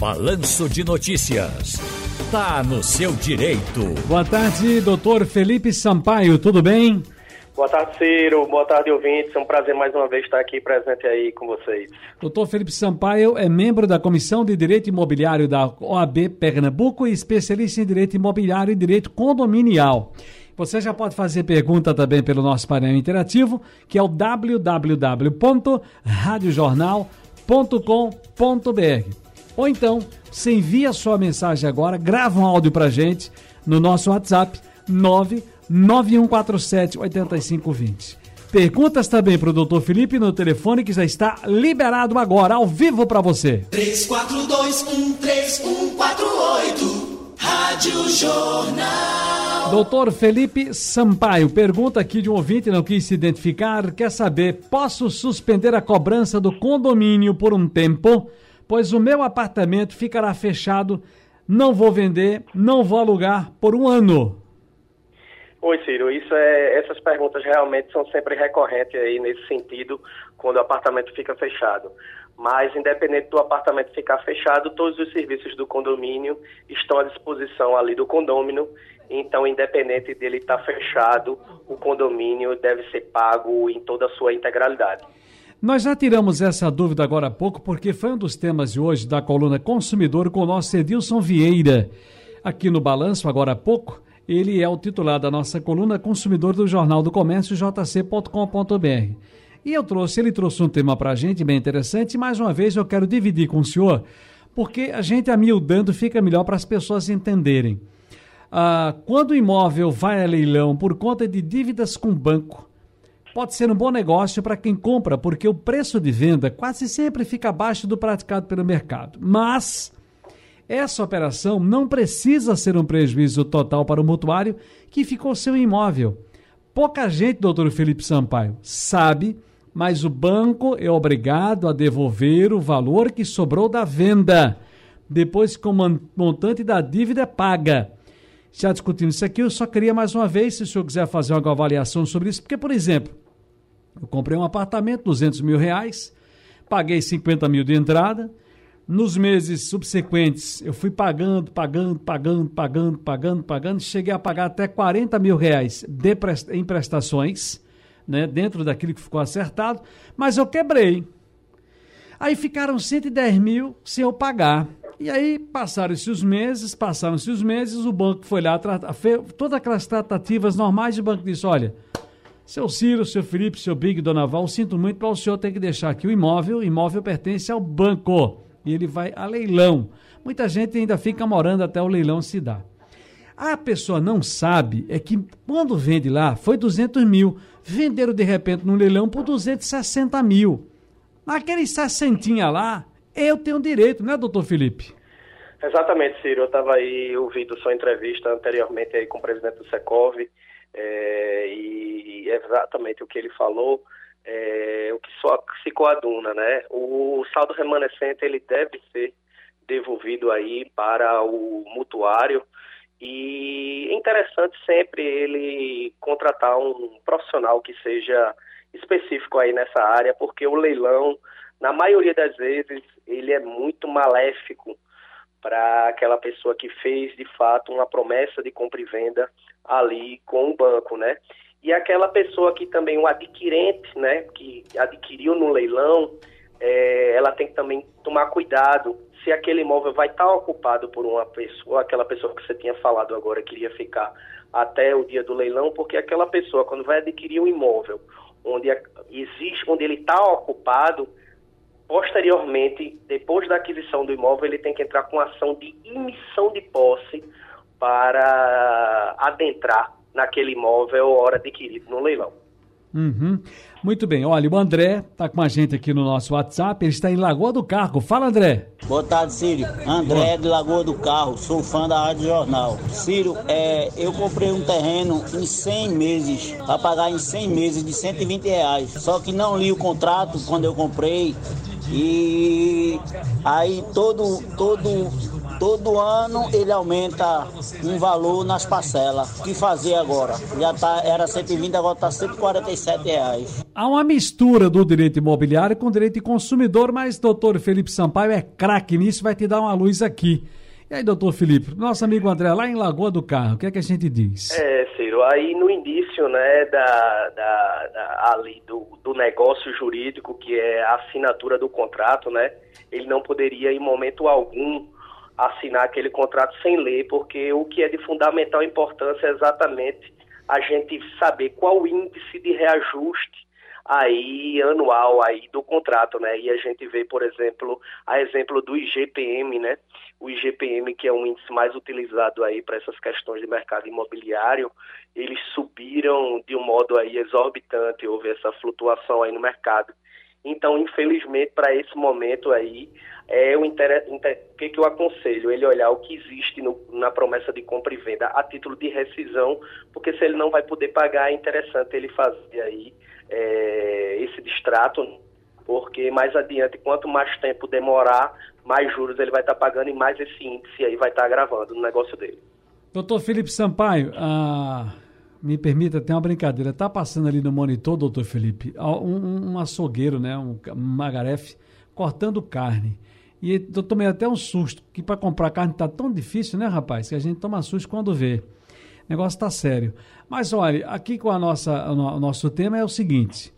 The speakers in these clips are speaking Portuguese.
Balanço de Notícias. Tá no seu direito. Boa tarde, doutor Felipe Sampaio, tudo bem? Boa tarde, Ciro. Boa tarde, ouvintes. É um prazer mais uma vez estar aqui presente aí com vocês. Doutor Felipe Sampaio é membro da Comissão de Direito Imobiliário da OAB Pernambuco e especialista em Direito Imobiliário e Direito Condominial. Você já pode fazer pergunta também pelo nosso painel interativo, que é o www.radiojornal.com.br. Ou então, você envia sua mensagem agora, grava um áudio pra gente no nosso WhatsApp 99147 8520. Perguntas também para o doutor Felipe no telefone que já está liberado agora, ao vivo para você. 34213148 Rádio Jornal. Doutor Felipe Sampaio, pergunta aqui de um ouvinte, não quis se identificar, quer saber, posso suspender a cobrança do condomínio por um tempo, pois o meu apartamento ficará fechado, não vou vender, não vou alugar por um ano. Oi, Ciro. Isso é, essas perguntas realmente são sempre recorrentes aí nesse sentido, quando o apartamento fica fechado. Mas, independente do apartamento ficar fechado, todos os serviços do condomínio estão à disposição ali do condômino. Então, independente dele estar fechado, o condomínio deve ser pago em toda a sua integralidade. Nós já tiramos essa dúvida agora há pouco, porque foi um dos temas de hoje da coluna Consumidor com o nosso Edilson Vieira, aqui no Balanço, agora há pouco. Ele é o titular da nossa coluna Consumidor do Jornal do Comércio, jc.com.br. E eu trouxe, ele trouxe um tema para a gente bem interessante, mais uma vez eu quero dividir com o senhor, porque a gente amiudando fica melhor para as pessoas entenderem. Ah, quando o imóvel vai a leilão por conta de dívidas com banco, pode ser um bom negócio para quem compra, porque o preço de venda quase sempre fica abaixo do praticado pelo mercado. Mas essa operação não precisa ser um prejuízo total para o mutuário que ficou sem imóvel. Pouca gente, doutor Felipe Sampaio, sabe, mas o banco é obrigado a devolver o valor que sobrou da venda, depois que o montante da dívida é paga. Já discutindo isso aqui, eu só queria mais uma vez, se o senhor quiser fazer uma avaliação sobre isso, porque, por exemplo, eu comprei um apartamento, 200 mil reais, paguei 50 mil de entrada, nos meses subsequentes, eu fui pagando, pagando, pagando, pagando, pagando, pagando, cheguei a pagar até 40 mil reais de em prestações, né, dentro daquilo que ficou acertado, mas eu quebrei. Aí ficaram 110 mil sem eu pagar. E aí passaram-se os meses, passaram-se os meses, o banco foi lá, fez todas aquelas tratativas normais, e o banco disse: olha, seu Ciro, seu Felipe, seu Big, Dona Val, sinto muito para o senhor ter que deixar aqui o imóvel, o imóvel pertence ao banco e ele vai a leilão. Muita gente ainda fica morando até o leilão se dar. A pessoa não sabe é que quando vende lá foi 200 mil, venderam de repente no leilão por 260 mil. Naquele sessentinha lá, eu tenho direito, né, doutor Felipe? Exatamente, Ciro. Eu estava aí ouvindo sua entrevista anteriormente aí com o presidente do Secov é, e exatamente o que ele falou é, o que só se coaduna, né? O saldo remanescente ele deve ser devolvido aí para o mutuário e é interessante sempre ele contratar um profissional que seja específico aí nessa área, porque o leilão, na maioria das vezes, ele é muito maléfico para aquela pessoa que fez de fato uma promessa de compra e venda ali com o banco, né? e aquela pessoa que também, o adquirente, né, que adquiriu no leilão, é, ela tem que também tomar cuidado se aquele imóvel vai estar ocupado por uma pessoa, aquela pessoa que você tinha falado agora que iria ficar até o dia do leilão, porque aquela pessoa, quando vai adquirir um imóvel onde existe, onde ele está ocupado, posteriormente, depois da aquisição do imóvel, ele tem que entrar com ação de emissão de posse para adentrar naquele imóvel hora adquirido no leilão. Uhum. Muito bem, olha, o André está com a gente aqui no nosso WhatsApp, ele está em Lagoa do Carro. Fala, André. Boa tarde, Círio. André de Lagoa do Carro, sou fã da Rádio Jornal. Círio, é, eu comprei um terreno em 100 meses, para pagar em 100 meses de 120 reais. Só que não li o contrato quando eu comprei e aí todo, todo Todo ano ele aumenta um valor nas parcelas. O que fazer agora? Já tá, era 120, agora está 147 reais. há uma mistura do direito imobiliário com direito consumidor, mas doutor Felipe Sampaio é craque nisso, vai te dar uma luz aqui. E aí, doutor Felipe, nosso amigo André, lá em Lagoa do Carro, o que é que a gente diz? É, Ciro, aí no início, né, da, da, da, ali do, do negócio jurídico, que é a assinatura do contrato, né, ele não poderia, em momento algum, assinar aquele contrato sem ler, porque o que é de fundamental importância é exatamente a gente saber qual o índice de reajuste aí anual aí do contrato, né? E a gente vê, por exemplo, a exemplo do IGPM, né? O IGPM, que é um índice mais utilizado aí para essas questões de mercado imobiliário, eles subiram de um modo aí exorbitante, houve essa flutuação aí no mercado. Então, infelizmente, para esse momento aí, é o, inter... o que, que eu aconselho? Ele olhar o que existe no, na promessa de compra e venda a título de rescisão, porque se ele não vai poder pagar, é interessante ele fazer aí é, esse distrato, porque mais adiante, quanto mais tempo demorar, mais juros ele vai estar tá pagando e mais esse índice aí vai estar tá agravando no negócio dele. Doutor Felipe Sampaio, ah, me permita ter uma brincadeira. Está passando ali no monitor, doutor Felipe, um, um açougueiro, né, um magarefe, cortando carne. E eu tomei até um susto, que para comprar carne está tão difícil, né, rapaz, que a gente toma susto quando vê. Negócio está sério. Mas olha, aqui com a nossa, o nosso tema é o seguinte.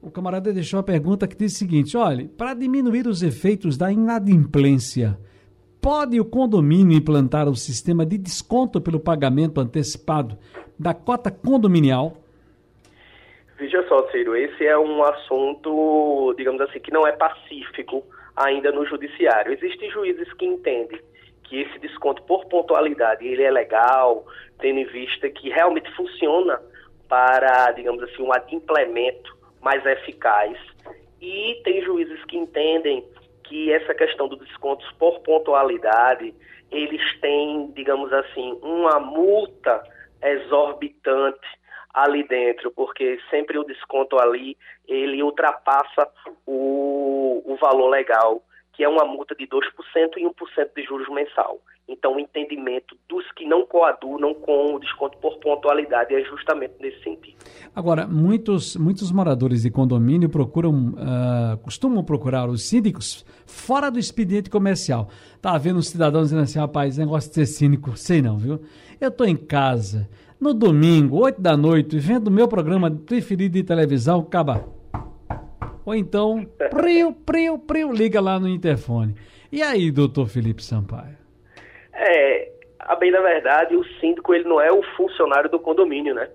O camarada deixou a pergunta que diz o seguinte: olha, para diminuir os efeitos da inadimplência, pode o condomínio implantar um sistema de desconto pelo pagamento antecipado da cota condominial? Veja só, Ciro, esse é um assunto, digamos assim, que não é pacífico ainda no judiciário. Existem juízes que entendem que esse desconto por pontualidade ele é legal, tendo em vista que realmente funciona para, digamos assim, um adimplemento mais eficaz. E tem juízes que entendem que essa questão dos descontos por pontualidade, eles têm, digamos assim, uma multa exorbitante ali dentro, porque sempre o desconto ali, ele ultrapassa o, o valor legal que é uma multa de 2% e 1% de juros mensal. Então, o entendimento dos que não coadunam com o desconto por pontualidade é justamente nesse sentido. Agora, muitos, muitos moradores de condomínio procuram, uh, costumam procurar os síndicos fora do expediente comercial. Tá vendo um cidadão dizendo assim, rapaz, negócio de ser cínico, sei não, viu? Eu estou em casa, no domingo, 8 da noite, vendo o meu programa preferido de televisão, acaba ou então, priu, priu, priu, liga lá no interfone. E aí, doutor Felipe Sampaio? É, a bem da verdade, o síndico ele não é o funcionário do condomínio, né?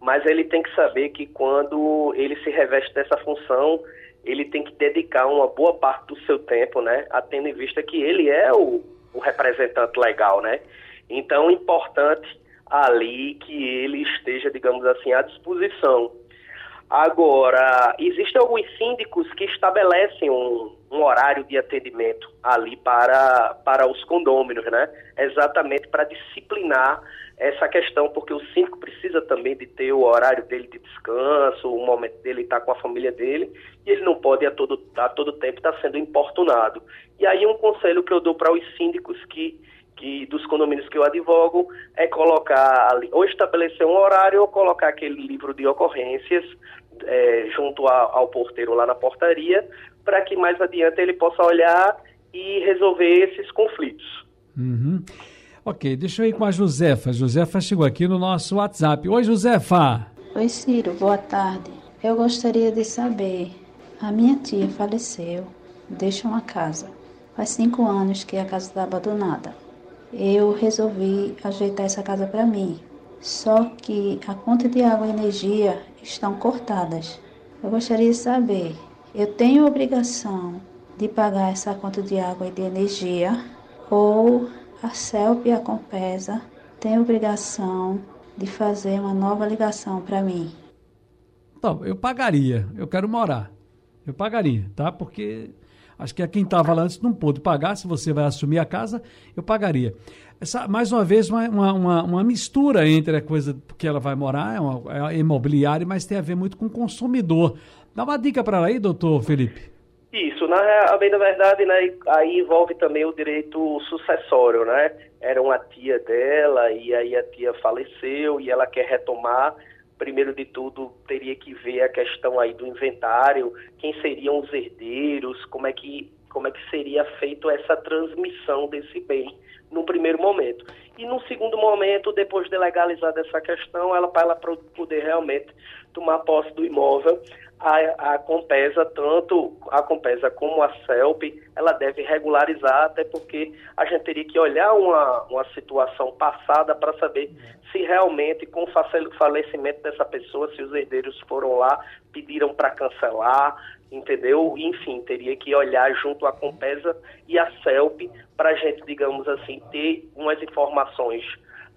Mas ele tem que saber que quando ele se reveste dessa função, ele tem que dedicar uma boa parte do seu tempo, né? Tendo em vista que ele é o, o representante legal, né? Então, é importante ali que ele esteja, digamos assim, à disposição Agora, existem alguns síndicos que estabelecem um, um, horário de atendimento ali para, para os condôminos, né? Exatamente para disciplinar essa questão, porque o síndico precisa também de ter o horário dele de descanso, o momento dele estar com a família dele, e ele não pode a todo, a todo tempo estar sendo importunado. E aí um conselho que eu dou para os síndicos que que dos condomínios que eu advogo é colocar ali, ou estabelecer um horário ou colocar aquele livro de ocorrências é, junto a, ao porteiro lá na portaria, para que mais adiante ele possa olhar e resolver esses conflitos. Uhum. Ok, deixa eu ir com a Josefa. Josefa chegou aqui no nosso WhatsApp. Oi, Josefa. Oi, Ciro, boa tarde. Eu gostaria de saber, a minha tia faleceu, deixa uma casa. Faz cinco anos que a casa está abandonada. Eu resolvi ajeitar essa casa para mim, só que a conta de água e energia estão cortadas. Eu gostaria de saber, eu tenho obrigação de pagar essa conta de água e de energia ou a CELP e a Compesa têm obrigação de fazer uma nova ligação para mim? Então, eu pagaria, eu quero morar. Eu pagaria, tá? Porque acho que a quem estava lá antes não pôde pagar, se você vai assumir a casa, eu pagaria essa, mais uma vez, uma, uma, uma, mistura entre a coisa que ela vai morar, é, uma, é imobiliária, mas tem a ver muito com o consumidor. Dá uma dica para ela aí, doutor Felipe. Isso, na bem da verdade, né, aí envolve também o direito sucessório, né? Era uma tia dela e aí a tia faleceu e ela quer retomar primeiro de tudo, teria que ver a questão aí do inventário, quem seriam os herdeiros, como é que, como é que seria feito essa transmissão desse bem no primeiro momento. E no segundo momento, depois de legalizada essa questão, ela para ela poder realmente tomar posse do imóvel, a, a Compesa, tanto a Compesa como a CELP, ela deve regularizar, até porque a gente teria que olhar uma, uma situação passada para saber se realmente, com o falecimento dessa pessoa, se os herdeiros foram lá, pediram para cancelar, entendeu? Enfim, teria que olhar junto à Compesa e à CELP para a gente, digamos assim, ter umas informações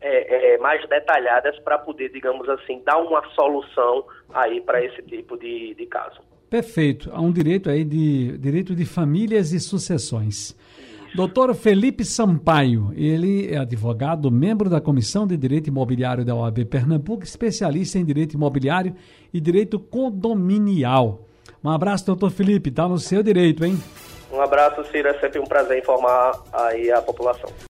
é, é, mais detalhadas para poder, digamos assim, dar uma solução aí para esse tipo de, de caso. Perfeito. Há um direito aí de direito de famílias e sucessões. Doutor Felipe Sampaio, ele é advogado, membro da Comissão de Direito Imobiliário da OAB Pernambuco, especialista em direito imobiliário e direito condominial. Um abraço, doutor Felipe, está no seu direito, hein? Um abraço, Ciro, é sempre um prazer informar aí a população.